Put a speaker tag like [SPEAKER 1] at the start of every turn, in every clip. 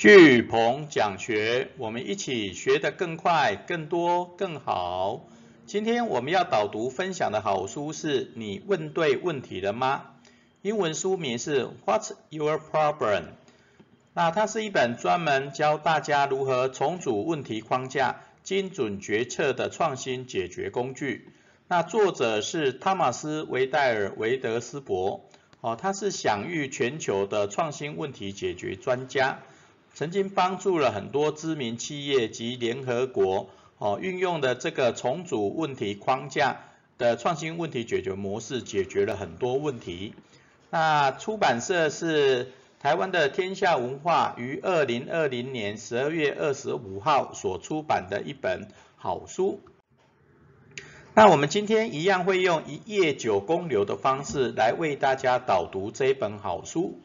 [SPEAKER 1] 巨鹏讲学，我们一起学得更快、更多、更好。今天我们要导读分享的好书是你问对问题了吗？英文书名是 What's Your Problem？那它是一本专门教大家如何重组问题框架、精准决策的创新解决工具。那作者是汤马斯·维戴尔·维德斯伯，哦，他是享誉全球的创新问题解决专家。曾经帮助了很多知名企业及联合国哦，运用的这个重组问题框架的创新问题解决模式，解决了很多问题。那出版社是台湾的天下文化于二零二零年十二月二十五号所出版的一本好书。那我们今天一样会用一页九公流的方式来为大家导读这本好书。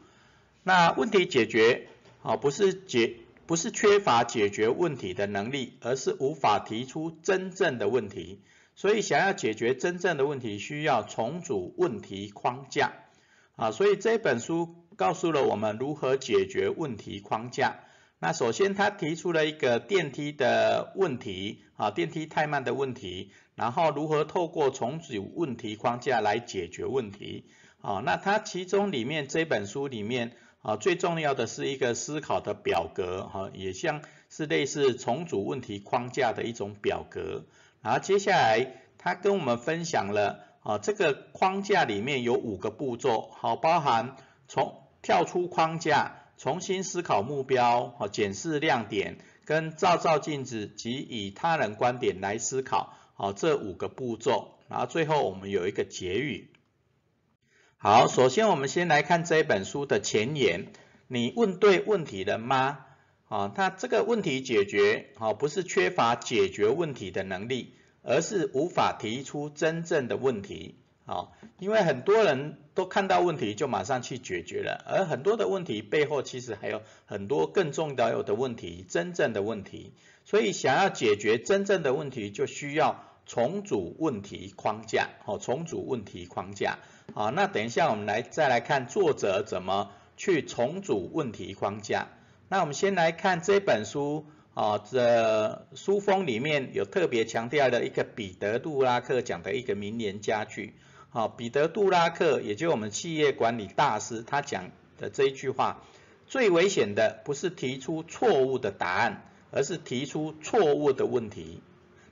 [SPEAKER 1] 那问题解决。啊，不是解，不是缺乏解决问题的能力，而是无法提出真正的问题。所以想要解决真正的问题，需要重组问题框架。啊，所以这本书告诉了我们如何解决问题框架。那首先他提出了一个电梯的问题，啊，电梯太慢的问题，然后如何透过重组问题框架来解决问题。啊，那他其中里面这本书里面。啊，最重要的是一个思考的表格，哈，也像是类似重组问题框架的一种表格。然后接下来他跟我们分享了，啊，这个框架里面有五个步骤，好，包含从跳出框架，重新思考目标，好，检视亮点，跟照照镜子及以他人观点来思考，好，这五个步骤。然后最后我们有一个结语。好，首先我们先来看这本书的前言。你问对问题了吗？啊，那这个问题解决，好，不是缺乏解决问题的能力，而是无法提出真正的问题。好，因为很多人都看到问题就马上去解决了，而很多的问题背后其实还有很多更重要的问题，真正的问题。所以想要解决真正的问题，就需要重组问题框架。好，重组问题框架。好，那等一下我们来再来看作者怎么去重组问题框架。那我们先来看这本书啊，这书封里面有特别强调的一个彼得·杜拉克讲的一个名言佳句。好，彼得·杜拉克，也就我们企业管理大师，他讲的这一句话：最危险的不是提出错误的答案，而是提出错误的问题。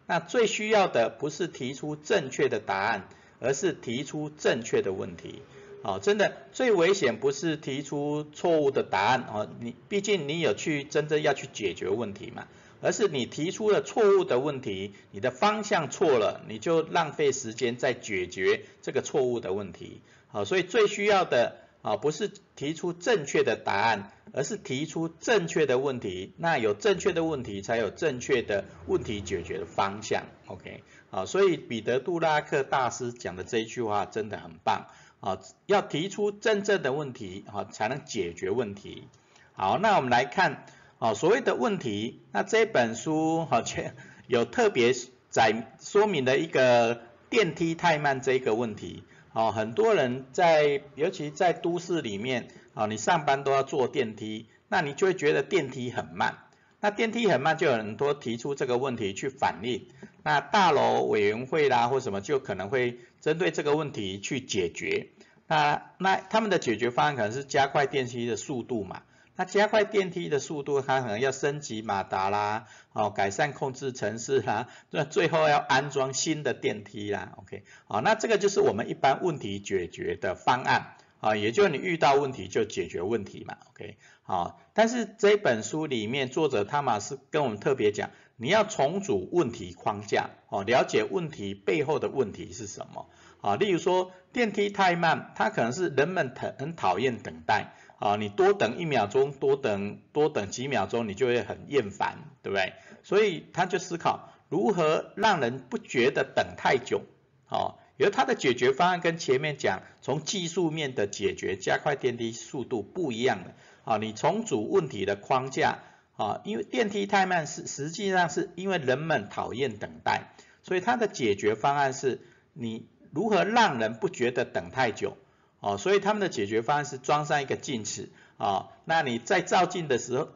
[SPEAKER 1] 那最需要的不是提出正确的答案。而是提出正确的问题，哦，真的最危险不是提出错误的答案，哦，你毕竟你有去真正要去解决问题嘛，而是你提出了错误的问题，你的方向错了，你就浪费时间在解决这个错误的问题，好，所以最需要的啊不是提出正确的答案，而是提出正确的问题，那有正确的问题才有正确的问题解决的方向，OK。啊，所以彼得·杜拉克大师讲的这一句话真的很棒啊！要提出真正的问题啊，才能解决问题。好，那我们来看啊，所谓的问题，那这本书好像有特别在说明的一个电梯太慢这个问题。哦，很多人在，尤其在都市里面啊，你上班都要坐电梯，那你就会觉得电梯很慢。那电梯很慢，就有很多提出这个问题去反映。那大楼委员会啦或什么，就可能会针对这个问题去解决。那那他们的解决方案可能是加快电梯的速度嘛？那加快电梯的速度，它可能要升级马达啦，哦，改善控制程式啦，那最后要安装新的电梯啦。OK，好，那这个就是我们一般问题解决的方案。啊，也就你遇到问题就解决问题嘛，OK，好，但是这本书里面作者汤马斯跟我们特别讲，你要重组问题框架，哦，了解问题背后的问题是什么，啊，例如说电梯太慢，它可能是人们很很讨厌等待，啊，你多等一秒钟，多等多等几秒钟，你就会很厌烦，对不对？所以他就思考如何让人不觉得等太久，哦。而他的解决方案跟前面讲从技术面的解决加快电梯速度不一样的啊，你重组问题的框架啊，因为电梯太慢是实际上是因为人们讨厌等待，所以它的解决方案是你如何让人不觉得等太久哦，所以他们的解决方案是装上一个镜子啊，那你在照镜的时候，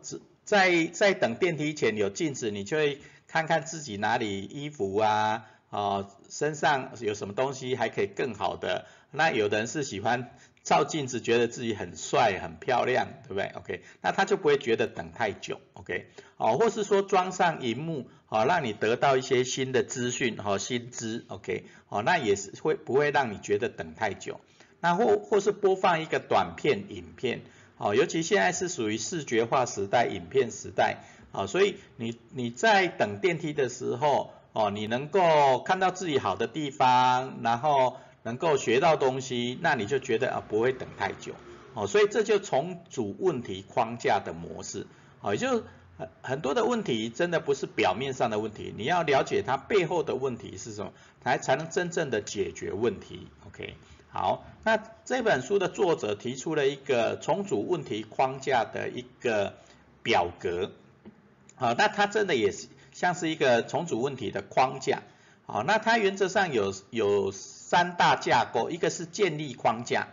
[SPEAKER 1] 在在等电梯前有镜子，你就会看看自己哪里衣服啊，哦身上有什么东西还可以更好的。那有的人是喜欢照镜子，觉得自己很帅很漂亮，对不对？OK，那他就不会觉得等太久，OK，哦，或是说装上荧幕，哦，让你得到一些新的资讯和新知，OK，哦，那也是会不会让你觉得等太久？那或或是播放一个短片影片。哦，尤其现在是属于视觉化时代、影片时代，啊，所以你你在等电梯的时候，哦，你能够看到自己好的地方，然后能够学到东西，那你就觉得啊不会等太久，哦，所以这就重组问题框架的模式，哦，也就很很多的问题真的不是表面上的问题，你要了解它背后的问题是什么，才才能真正的解决问题，OK。好，那这本书的作者提出了一个重组问题框架的一个表格，好，那它真的也是像是一个重组问题的框架，好，那它原则上有有三大架构，一个是建立框架，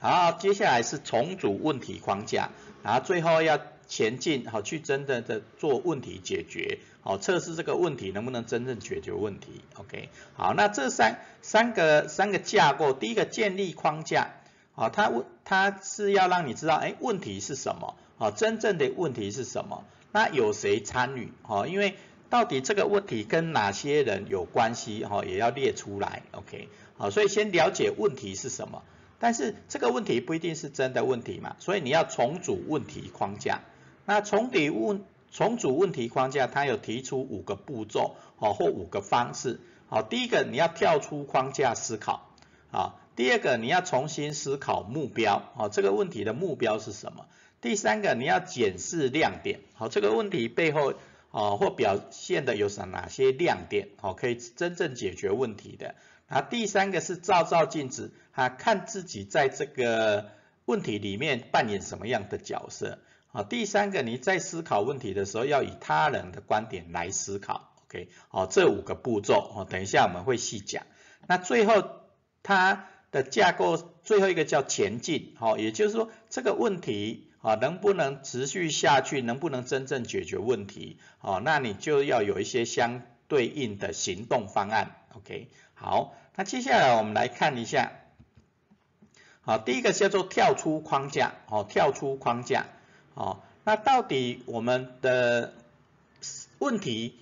[SPEAKER 1] 然后接下来是重组问题框架，然后最后要前进，好，去真的的做问题解决。好，测试这个问题能不能真正解决问题？OK，好，那这三三个三个架构，第一个建立框架，好，它问它是要让你知道，哎，问题是什么？好，真正的问题是什么？那有谁参与？好，因为到底这个问题跟哪些人有关系？哈，也要列出来。OK，好，所以先了解问题是什么，但是这个问题不一定是真的问题嘛，所以你要重组问题框架。那重底问。重组问题框架，它有提出五个步骤，哦，或五个方式，好，第一个你要跳出框架思考，啊，第二个你要重新思考目标，哦，这个问题的目标是什么？第三个你要检视亮点，好，这个问题背后，哦，或表现的有什哪些亮点，哦，可以真正解决问题的。啊，第三个是照照镜子，啊，看自己在这个问题里面扮演什么样的角色。好，第三个，你在思考问题的时候，要以他人的观点来思考，OK？好，这五个步骤，哦，等一下我们会细讲。那最后它的架构，最后一个叫前进，好，也就是说这个问题啊，能不能持续下去，能不能真正解决问题，好，那你就要有一些相对应的行动方案，OK？好，那接下来我们来看一下，好，第一个叫做跳出框架，哦，跳出框架。哦，那到底我们的问题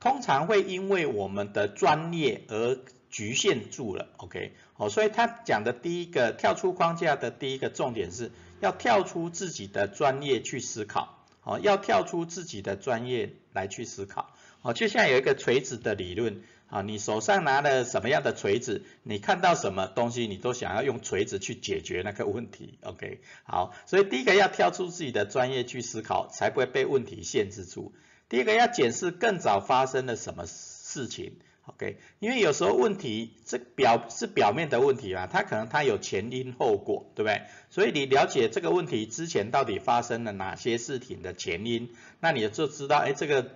[SPEAKER 1] 通常会因为我们的专业而局限住了，OK？哦，所以他讲的第一个跳出框架的第一个重点是要跳出自己的专业去思考，哦，要跳出自己的专业来去思考，哦，就像有一个锤子的理论。啊，你手上拿了什么样的锤子，你看到什么东西，你都想要用锤子去解决那个问题，OK？好，所以第一个要跳出自己的专业去思考，才不会被问题限制住。第一个要检视更早发生了什么事情，OK？因为有时候问题这表是表面的问题啊，它可能它有前因后果，对不对？所以你了解这个问题之前到底发生了哪些事情的前因，那你就知道，哎，这个。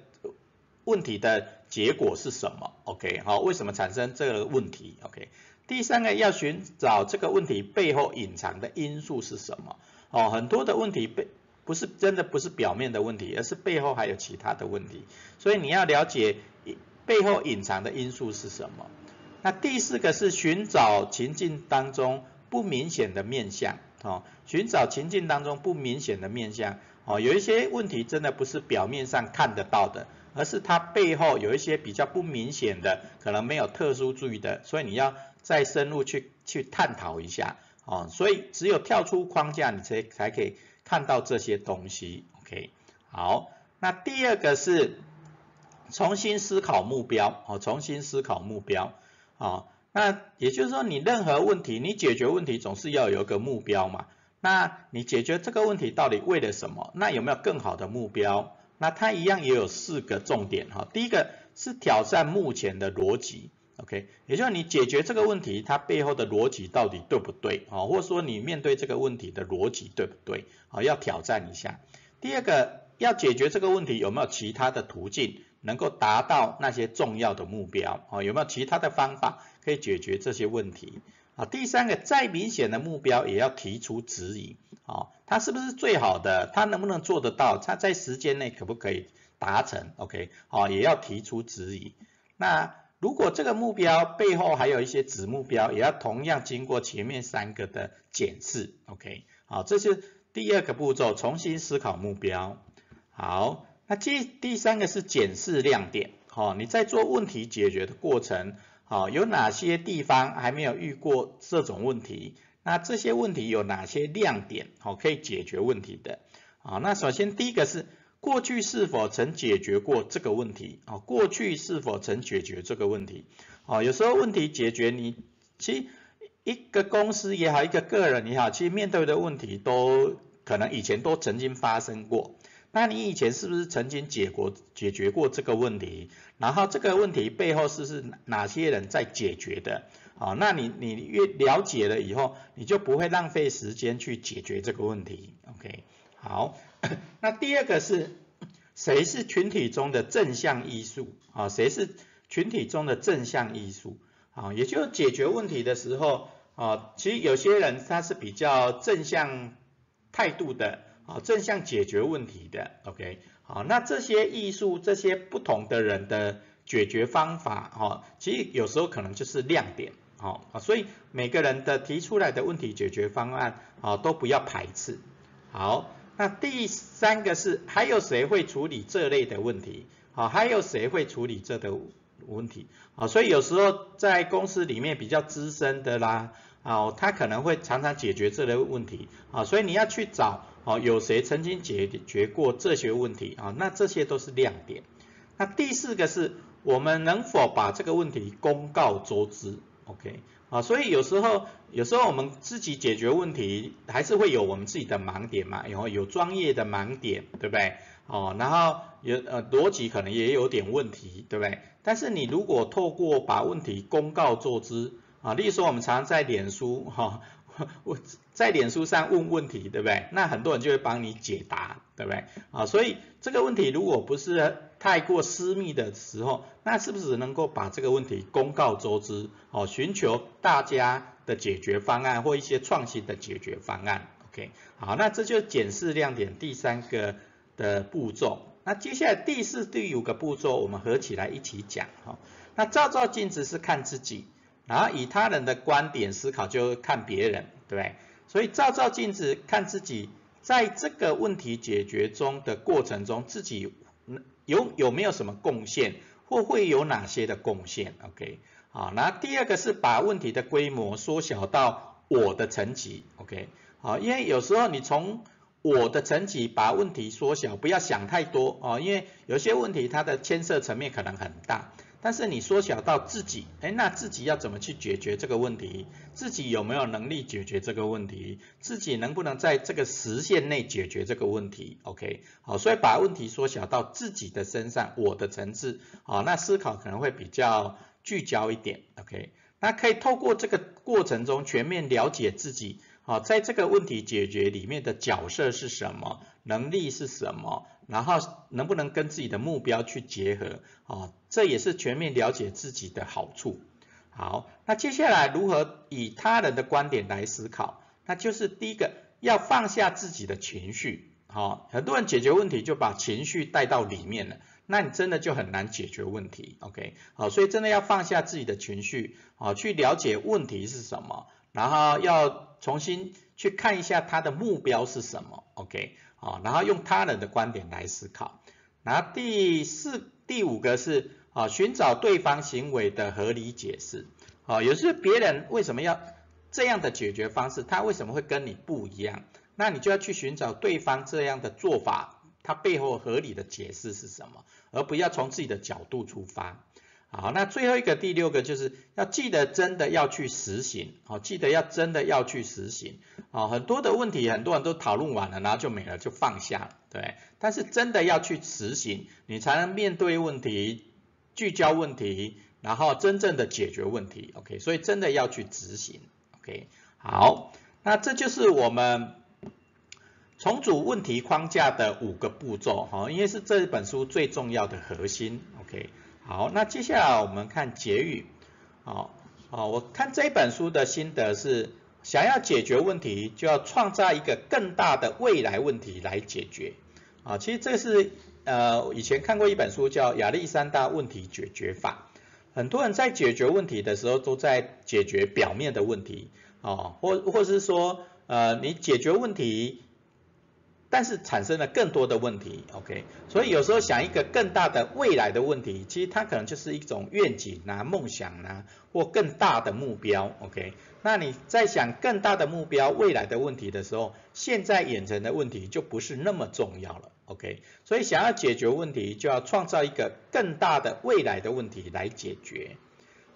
[SPEAKER 1] 问题的结果是什么？OK，好，为什么产生这个问题？OK，第三个要寻找这个问题背后隐藏的因素是什么？哦，很多的问题背不是真的不是表面的问题，而是背后还有其他的问题，所以你要了解背后隐藏的因素是什么。那第四个是寻找情境当中不明显的面相，哦，寻找情境当中不明显的面相，哦，有一些问题真的不是表面上看得到的。而是它背后有一些比较不明显的，可能没有特殊注意的，所以你要再深入去去探讨一下哦。所以只有跳出框架，你才才可以看到这些东西。OK，好，那第二个是重新思考目标哦，重新思考目标啊。那也就是说，你任何问题，你解决问题总是要有一个目标嘛。那你解决这个问题到底为了什么？那有没有更好的目标？那它一样也有四个重点哈，第一个是挑战目前的逻辑，OK，也就是你解决这个问题，它背后的逻辑到底对不对啊？或者说你面对这个问题的逻辑对不对啊？要挑战一下。第二个要解决这个问题有没有其他的途径能够达到那些重要的目标啊？有没有其他的方法可以解决这些问题好，第三个，再明显的目标也要提出质疑，好，它是不是最好的？它能不能做得到？它在时间内可不可以达成？OK，好，也要提出质疑。那如果这个目标背后还有一些子目标，也要同样经过前面三个的检视。OK，好，这是第二个步骤，重新思考目标。好，那第第三个是检视亮点。好，你在做问题解决的过程。好，有哪些地方还没有遇过这种问题？那这些问题有哪些亮点？好，可以解决问题的。好，那首先第一个是过去是否曾解决过这个问题？啊，过去是否曾解决这个问题？啊，有时候问题解决，你其实一个公司也好，一个个人也好，其实面对的问题都可能以前都曾经发生过。那你以前是不是曾经解过解决过这个问题？然后这个问题背后是是哪些人在解决的？好，那你你越了解了以后，你就不会浪费时间去解决这个问题。OK，好，那第二个是谁是群体中的正向艺术？啊，谁是群体中的正向艺术？啊，也就是解决问题的时候，啊，其实有些人他是比较正向态度的。好，正向解决问题的，OK，好，那这些艺术，这些不同的人的解决方法，哈，其实有时候可能就是亮点，好，所以每个人的提出来的问题解决方案，啊，都不要排斥。好，那第三个是还有谁会处理这类的问题？好，还有谁会处理这的问题？好，所以有时候在公司里面比较资深的啦，啊，他可能会常常解决这类问题，啊，所以你要去找。好，有谁曾经解决过这些问题啊？那这些都是亮点。那第四个是我们能否把这个问题公告周知？OK，啊，所以有时候有时候我们自己解决问题还是会有我们自己的盲点嘛，然后有专业的盲点，对不对？哦，然后有呃逻辑可能也有点问题，对不对？但是你如果透过把问题公告周知啊，例如说我们常常在脸书哈。我在脸书上问问题，对不对？那很多人就会帮你解答，对不对？啊，所以这个问题如果不是太过私密的时候，那是不是能够把这个问题公告周知？哦，寻求大家的解决方案或一些创新的解决方案。OK，好，那这就检视亮点第三个的步骤。那接下来第四、第五个步骤，我们合起来一起讲。哈，那照照镜子是看自己。然后以他人的观点思考，就看别人，对不对？所以照照镜子看自己，在这个问题解决中的过程中，自己有有没有什么贡献，或会有哪些的贡献？OK，好，那第二个是把问题的规模缩小到我的层级，OK，好，因为有时候你从我的层级把问题缩小，不要想太多哦，因为有些问题它的牵涉层面可能很大。但是你缩小到自己，哎，那自己要怎么去解决这个问题？自己有没有能力解决这个问题？自己能不能在这个时限内解决这个问题？OK，好，所以把问题缩小到自己的身上，我的层次，好，那思考可能会比较聚焦一点。OK，那可以透过这个过程中全面了解自己，好，在这个问题解决里面的角色是什么？能力是什么？然后能不能跟自己的目标去结合？哦，这也是全面了解自己的好处。好，那接下来如何以他人的观点来思考？那就是第一个要放下自己的情绪。好，很多人解决问题就把情绪带到里面了，那你真的就很难解决问题。OK，好，所以真的要放下自己的情绪，好，去了解问题是什么，然后要重新去看一下他的目标是什么。OK。好，然后用他人的观点来思考。然后第四、第五个是啊，寻找对方行为的合理解释。啊，有时候别人为什么要这样的解决方式，他为什么会跟你不一样？那你就要去寻找对方这样的做法，他背后合理的解释是什么，而不要从自己的角度出发。好，那最后一个第六个就是要记得真的要去实行，好，记得要真的要去实行，好，很多的问题很多人都讨论完了，然后就没了，就放下了，对，但是真的要去实行，你才能面对问题，聚焦问题，然后真正的解决问题，OK，所以真的要去执行，OK，好，那这就是我们重组问题框架的五个步骤，哈，因为是这本书最重要的核心，OK。好，那接下来我们看结语。好，哦，我看这本书的心得是，想要解决问题，就要创造一个更大的未来问题来解决。啊，其实这是呃以前看过一本书叫《亚历山大问题解决法》，很多人在解决问题的时候都在解决表面的问题，哦，或或是说呃你解决问题。但是产生了更多的问题，OK，所以有时候想一个更大的未来的问题，其实它可能就是一种愿景啊、梦想啊，或更大的目标，OK。那你在想更大的目标、未来的问题的时候，现在眼前的问题就不是那么重要了，OK。所以想要解决问题，就要创造一个更大的未来的问题来解决。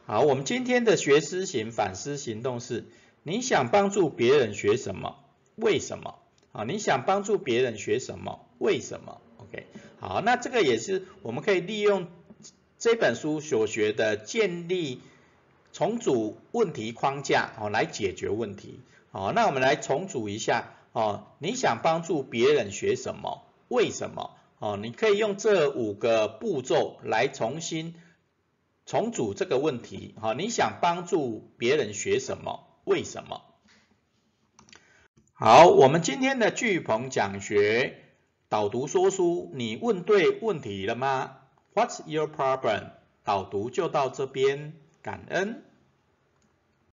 [SPEAKER 1] 好，我们今天的学思行反思行动是：你想帮助别人学什么？为什么？啊，你想帮助别人学什么？为什么？OK，好，那这个也是我们可以利用这本书所学的建立重组问题框架哦来解决问题。好，那我们来重组一下哦，你想帮助别人学什么？为什么？哦，你可以用这五个步骤来重新重组这个问题。好，你想帮助别人学什么？为什么？好，我们今天的巨鹏讲学导读说书，你问对问题了吗？What's your problem？导读就到这边，感恩。